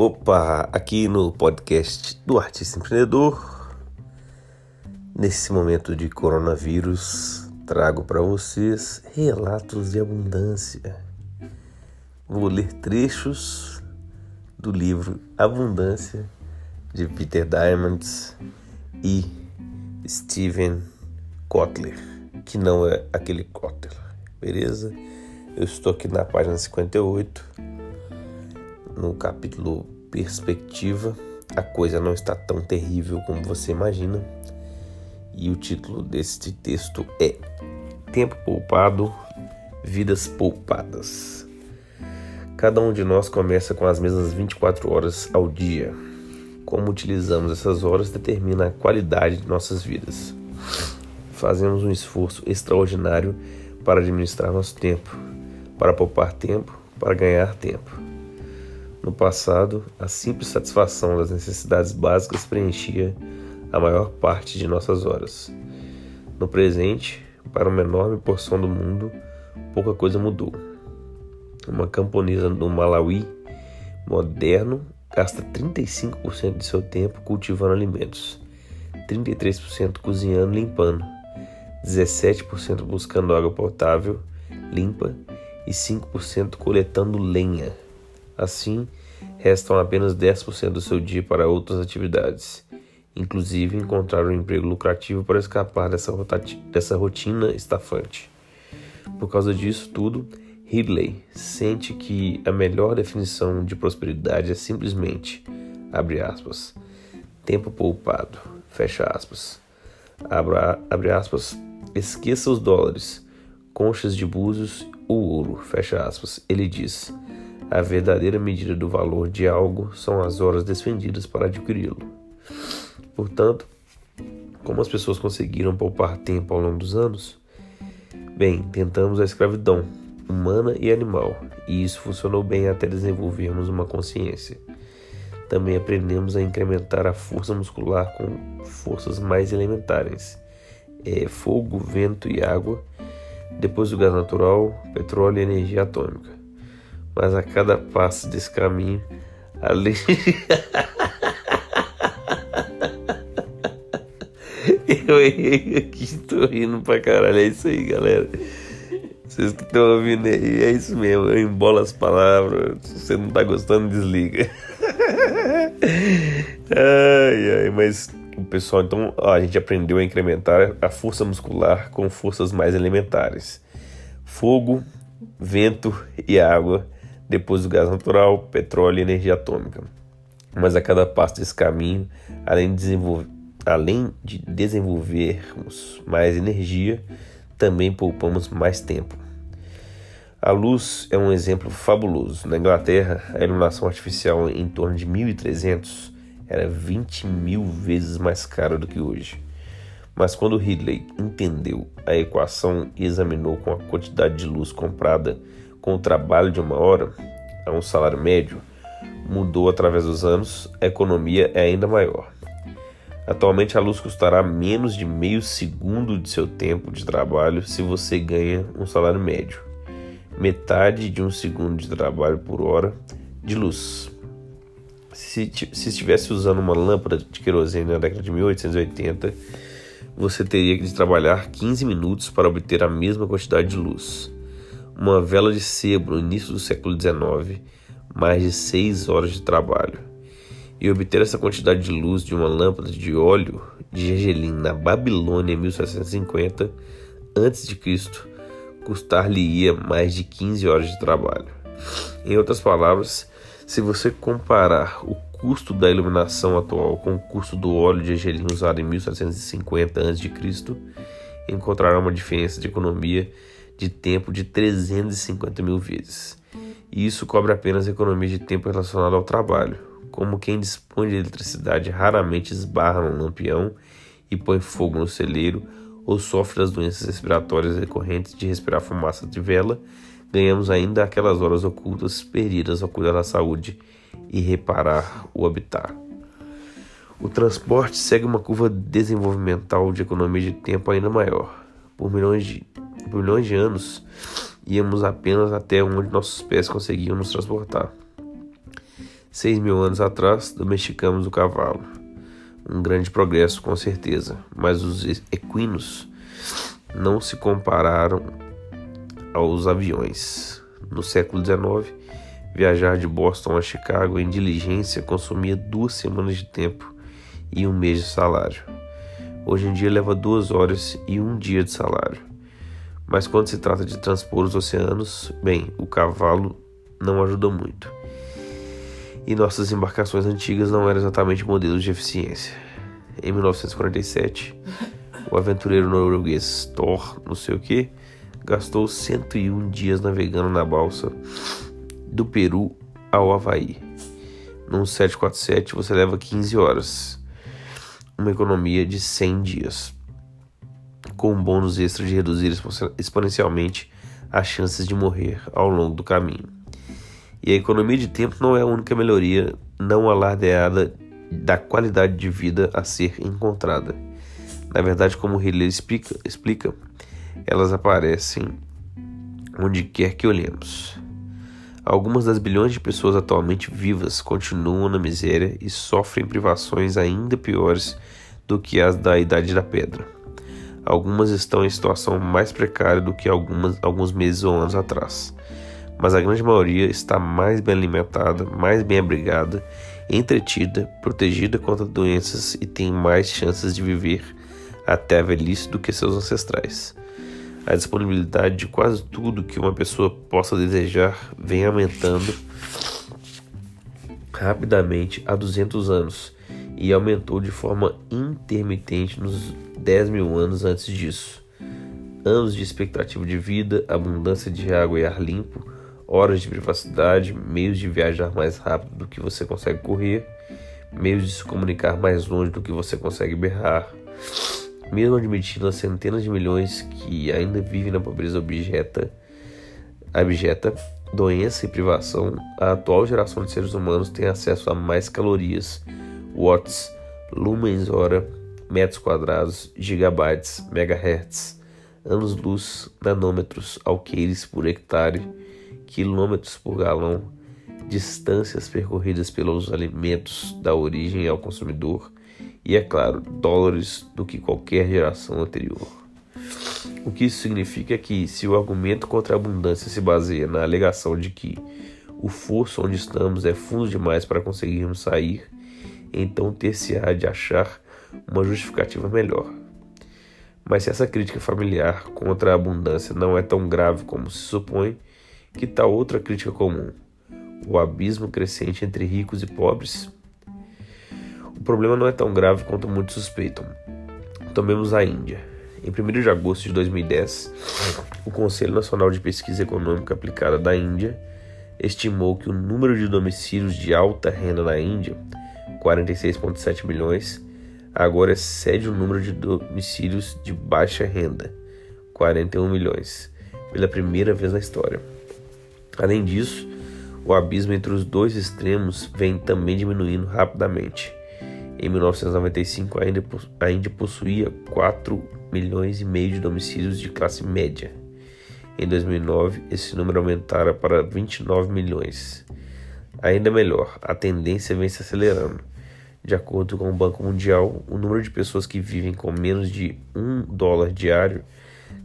Opa, aqui no podcast do Artista Empreendedor, nesse momento de coronavírus, trago para vocês relatos de abundância. Vou ler trechos do livro Abundância de Peter Diamond e Steven Kotler, que não é aquele Kotler, beleza? Eu estou aqui na página 58, no capítulo Perspectiva. A coisa não está tão terrível como você imagina. E o título deste texto é Tempo Poupado, Vidas Poupadas. Cada um de nós começa com as mesmas 24 horas ao dia. Como utilizamos essas horas determina a qualidade de nossas vidas. Fazemos um esforço extraordinário para administrar nosso tempo, para poupar tempo, para ganhar tempo. No passado, a simples satisfação das necessidades básicas preenchia a maior parte de nossas horas. No presente, para uma enorme porção do mundo, pouca coisa mudou. Uma camponesa do Malawi moderno gasta 35% de seu tempo cultivando alimentos, 33% cozinhando e limpando, 17% buscando água potável, limpa e 5% coletando lenha. Assim, restam apenas 10% do seu dia para outras atividades, inclusive encontrar um emprego lucrativo para escapar dessa, dessa rotina estafante. Por causa disso tudo, Ridley sente que a melhor definição de prosperidade é simplesmente, abre aspas, tempo poupado, fecha aspas, abra, abre aspas, esqueça os dólares, conchas de búzios o ouro, fecha aspas. Ele diz: a verdadeira medida do valor de algo são as horas despendidas para adquiri-lo. Portanto, como as pessoas conseguiram poupar tempo ao longo dos anos? Bem, tentamos a escravidão, humana e animal, e isso funcionou bem até desenvolvermos uma consciência. Também aprendemos a incrementar a força muscular com forças mais elementares: é, fogo, vento e água, depois do gás natural, petróleo e energia atômica. Mas a cada passo desse caminho, além. Eu errei aqui, tô rindo pra caralho. É isso aí, galera. Vocês que estão ouvindo aí, é isso mesmo. Eu embolo as palavras. Se você não tá gostando, desliga. ai, ai, mas o pessoal, então, ó, a gente aprendeu a incrementar a força muscular com forças mais elementares: fogo, vento e água, depois o gás natural, petróleo e energia atômica. Mas a cada passo desse caminho, além de, desenvolver, além de desenvolvermos mais energia, também poupamos mais tempo. A luz é um exemplo fabuloso. Na Inglaterra, a iluminação artificial em torno de 1300 era 20 mil vezes mais cara do que hoje. Mas quando Ridley entendeu a equação e examinou com a quantidade de luz comprada com o trabalho de uma hora a um salário médio, mudou através dos anos, a economia é ainda maior. Atualmente a luz custará menos de meio segundo de seu tempo de trabalho se você ganha um salário médio, metade de um segundo de trabalho por hora de luz se, se estivesse usando uma lâmpada de querosene na década de 1880, você teria de trabalhar 15 minutos para obter a mesma quantidade de luz. Uma vela de sebo no início do século XIX, mais de 6 horas de trabalho. E obter essa quantidade de luz de uma lâmpada de óleo de gergelim na Babilônia em 1750 a.C. custar-lhe-ia mais de 15 horas de trabalho. Em outras palavras, se você comparar o custo da iluminação atual com o custo do óleo de gergelim usado em 1750 a.C., encontrará uma diferença de economia de tempo de 350 mil vezes. E isso cobre apenas a economia de tempo relacionada ao trabalho, como quem dispõe de eletricidade raramente esbarra num lampião e põe fogo no celeiro ou sofre das doenças respiratórias decorrentes de respirar fumaça de vela ganhamos ainda aquelas horas ocultas perdidas ao cuidar da saúde e reparar o habitat. O transporte segue uma curva desenvolvimental de economia de tempo ainda maior. Por milhões de, por milhões de anos, íamos apenas até onde nossos pés conseguiam nos transportar. Seis mil anos atrás, domesticamos o cavalo. Um grande progresso, com certeza, mas os equinos não se compararam aos aviões. No século XIX, viajar de Boston a Chicago em diligência consumia duas semanas de tempo e um mês de salário. Hoje em dia leva duas horas e um dia de salário. Mas quando se trata de transpor os oceanos, bem, o cavalo não ajuda muito. E nossas embarcações antigas não eram exatamente modelos de eficiência. Em 1947, o aventureiro norueguês Thor, não sei o que, gastou 101 dias navegando na balsa do Peru ao Havaí. Num 747 você leva 15 horas, uma economia de 100 dias, com um bônus extra de reduzir exponencialmente as chances de morrer ao longo do caminho. E a economia de tempo não é a única melhoria não alardeada da qualidade de vida a ser encontrada. Na verdade, como Hiller explica, explica, elas aparecem onde quer que olhemos. Algumas das bilhões de pessoas atualmente vivas continuam na miséria e sofrem privações ainda piores do que as da Idade da Pedra. Algumas estão em situação mais precária do que algumas, alguns meses ou anos atrás mas a grande maioria está mais bem alimentada, mais bem abrigada, entretida, protegida contra doenças e tem mais chances de viver até a velhice do que seus ancestrais. A disponibilidade de quase tudo que uma pessoa possa desejar vem aumentando rapidamente há 200 anos e aumentou de forma intermitente nos 10 mil anos antes disso. Anos de expectativa de vida, abundância de água e ar limpo, horas de privacidade, meios de viajar mais rápido do que você consegue correr, meios de se comunicar mais longe do que você consegue berrar. Mesmo admitindo as centenas de milhões que ainda vivem na pobreza objeta, abjeta, doença e privação, a atual geração de seres humanos tem acesso a mais calorias, watts, lumens hora, metros quadrados, gigabytes, megahertz, anos-luz, nanômetros, alqueires por hectare, quilômetros por galão, distâncias percorridas pelos alimentos da origem ao consumidor e, é claro, dólares do que qualquer geração anterior. O que isso significa é que, se o argumento contra a abundância se baseia na alegação de que o fosso onde estamos é fundo demais para conseguirmos sair, então ter-se-á de achar uma justificativa melhor. Mas se essa crítica familiar contra a abundância não é tão grave como se supõe, que tal outra crítica comum? O abismo crescente entre ricos e pobres? O problema não é tão grave quanto muitos suspeitam. Tomemos a Índia. Em 1 de agosto de 2010, o Conselho Nacional de Pesquisa Econômica Aplicada da Índia estimou que o número de domicílios de alta renda na Índia, 46,7 milhões, agora excede o número de domicílios de baixa renda, 41 milhões, pela primeira vez na história. Além disso, o abismo entre os dois extremos vem também diminuindo rapidamente. Em 1995, a Índia possuía 4 milhões e meio de domicílios de classe média. Em 2009, esse número aumentara para 29 milhões. Ainda melhor, a tendência vem se acelerando. De acordo com o Banco Mundial, o número de pessoas que vivem com menos de 1 dólar diário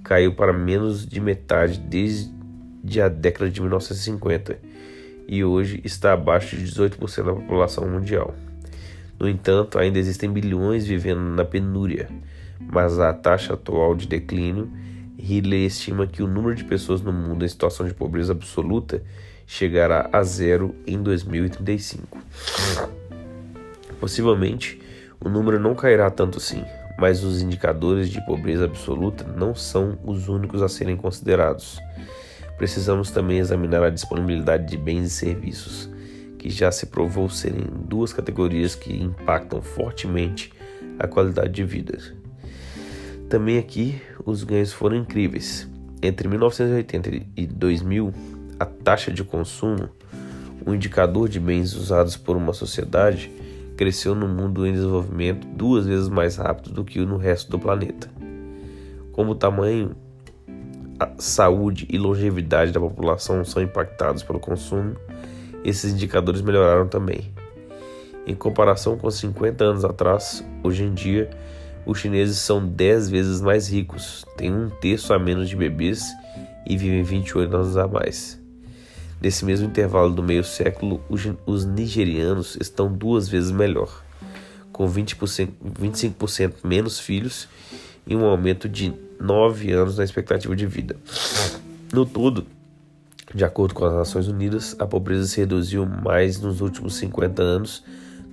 caiu para menos de metade desde de a década de 1950 e hoje está abaixo de 18% da população mundial. No entanto, ainda existem bilhões vivendo na penúria, mas a taxa atual de declínio, Ridley estima que o número de pessoas no mundo em situação de pobreza absoluta chegará a zero em 2035. Possivelmente, o número não cairá tanto assim, mas os indicadores de pobreza absoluta não são os únicos a serem considerados precisamos também examinar a disponibilidade de bens e serviços, que já se provou serem duas categorias que impactam fortemente a qualidade de vida. Também aqui os ganhos foram incríveis. Entre 1980 e 2000, a taxa de consumo, um indicador de bens usados por uma sociedade, cresceu no mundo em desenvolvimento duas vezes mais rápido do que no resto do planeta. Como o tamanho a saúde e longevidade da população são impactados pelo consumo, esses indicadores melhoraram também. Em comparação com 50 anos atrás, hoje em dia, os chineses são 10 vezes mais ricos, têm um terço a menos de bebês e vivem 28 anos a mais. Nesse mesmo intervalo do meio século, os nigerianos estão duas vezes melhor, com 20%, 25% menos filhos e um aumento de 9 anos na expectativa de vida. No todo, de acordo com as Nações Unidas, a pobreza se reduziu mais nos últimos 50 anos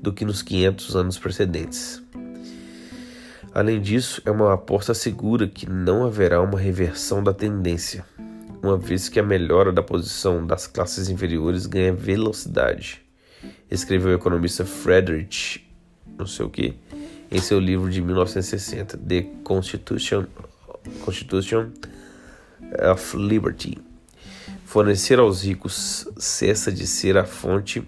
do que nos 500 anos precedentes. Além disso, é uma aposta segura que não haverá uma reversão da tendência, uma vez que a melhora da posição das classes inferiores ganha velocidade, escreveu o economista Friedrich, não sei o que, em seu livro de 1960, The Constitution, Constitution of Liberty. Fornecer aos ricos cessa de ser a fonte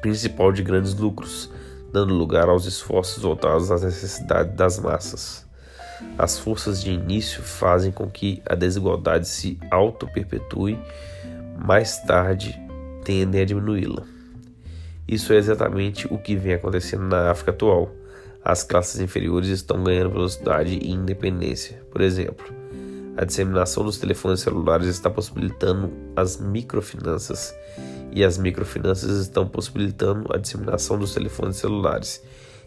principal de grandes lucros, dando lugar aos esforços voltados às necessidades das massas. As forças de início fazem com que a desigualdade se auto-perpetue, mais tarde tendem a diminuí-la. Isso é exatamente o que vem acontecendo na África atual. As classes inferiores estão ganhando velocidade e independência. Por exemplo, a disseminação dos telefones celulares está possibilitando as microfinanças e as microfinanças estão possibilitando a disseminação dos telefones celulares,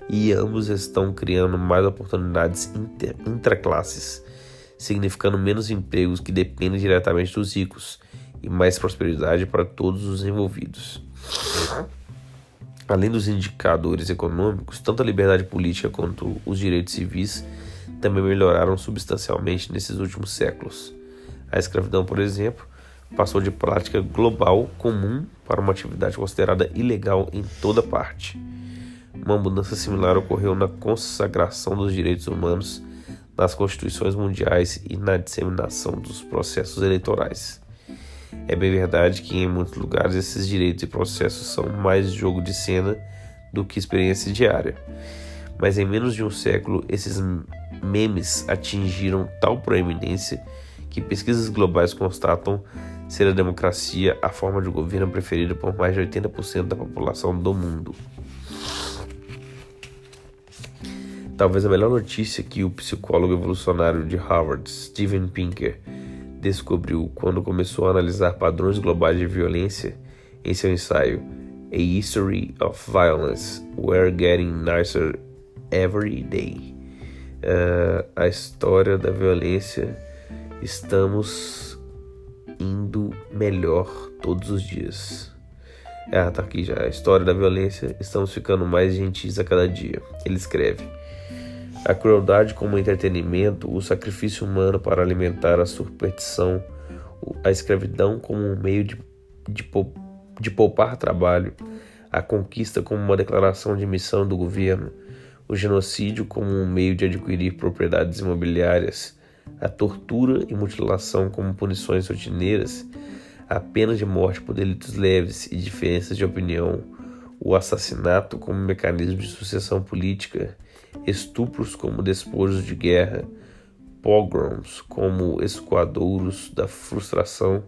e ambos estão criando mais oportunidades intraclasses, significando menos empregos que dependem diretamente dos ricos e mais prosperidade para todos os envolvidos. Além dos indicadores econômicos, tanto a liberdade política quanto os direitos civis também melhoraram substancialmente nesses últimos séculos. A escravidão, por exemplo, passou de prática global comum para uma atividade considerada ilegal em toda parte. Uma mudança similar ocorreu na consagração dos direitos humanos nas constituições mundiais e na disseminação dos processos eleitorais. É bem verdade que em muitos lugares esses direitos e processos são mais jogo de cena do que experiência diária. Mas em menos de um século, esses memes atingiram tal proeminência que pesquisas globais constatam ser a democracia a forma de governo preferida por mais de 80% da população do mundo. Talvez a melhor notícia que o psicólogo evolucionário de Harvard, Steven Pinker, descobriu quando começou a analisar padrões globais de violência em seu ensaio A History of Violence, We're Getting Nicer Every Day. Uh, a história da violência, estamos indo melhor todos os dias. Ah, tá aqui já. A história da violência. Estamos ficando mais gentis a cada dia. Ele escreve: A crueldade como entretenimento, o sacrifício humano para alimentar a superstição, a escravidão como um meio de, de, de poupar trabalho, a conquista como uma declaração de missão do governo, o genocídio como um meio de adquirir propriedades imobiliárias a tortura e mutilação como punições rotineiras, a pena de morte por delitos leves e diferenças de opinião, o assassinato como mecanismo de sucessão política, estupros como despojos de guerra, pogroms como escoadouros da frustração,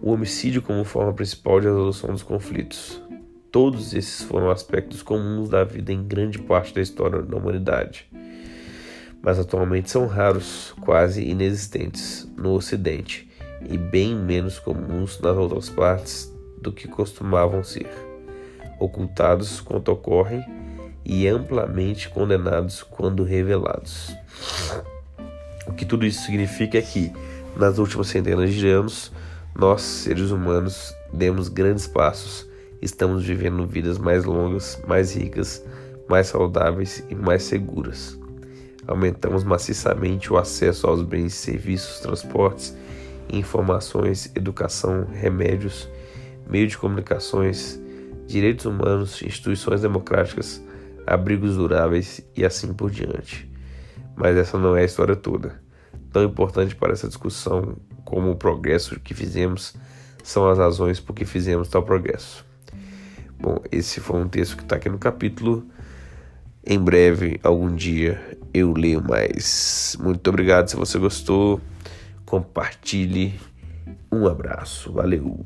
o homicídio como forma principal de resolução dos conflitos. Todos esses foram aspectos comuns da vida em grande parte da história da humanidade mas atualmente são raros, quase inexistentes no Ocidente e bem menos comuns nas outras partes do que costumavam ser, ocultados quando ocorrem e amplamente condenados quando revelados. O que tudo isso significa é que, nas últimas centenas de anos, nós, seres humanos, demos grandes passos, estamos vivendo vidas mais longas, mais ricas, mais saudáveis e mais seguras. Aumentamos maciçamente o acesso aos bens, serviços, transportes, informações, educação, remédios, meio de comunicações, direitos humanos, instituições democráticas, abrigos duráveis e assim por diante. Mas essa não é a história toda. Tão importante para essa discussão como o progresso que fizemos são as razões por que fizemos tal progresso. Bom, esse foi um texto que está aqui no capítulo. Em breve, algum dia, eu leio mais. Muito obrigado se você gostou. Compartilhe. Um abraço. Valeu.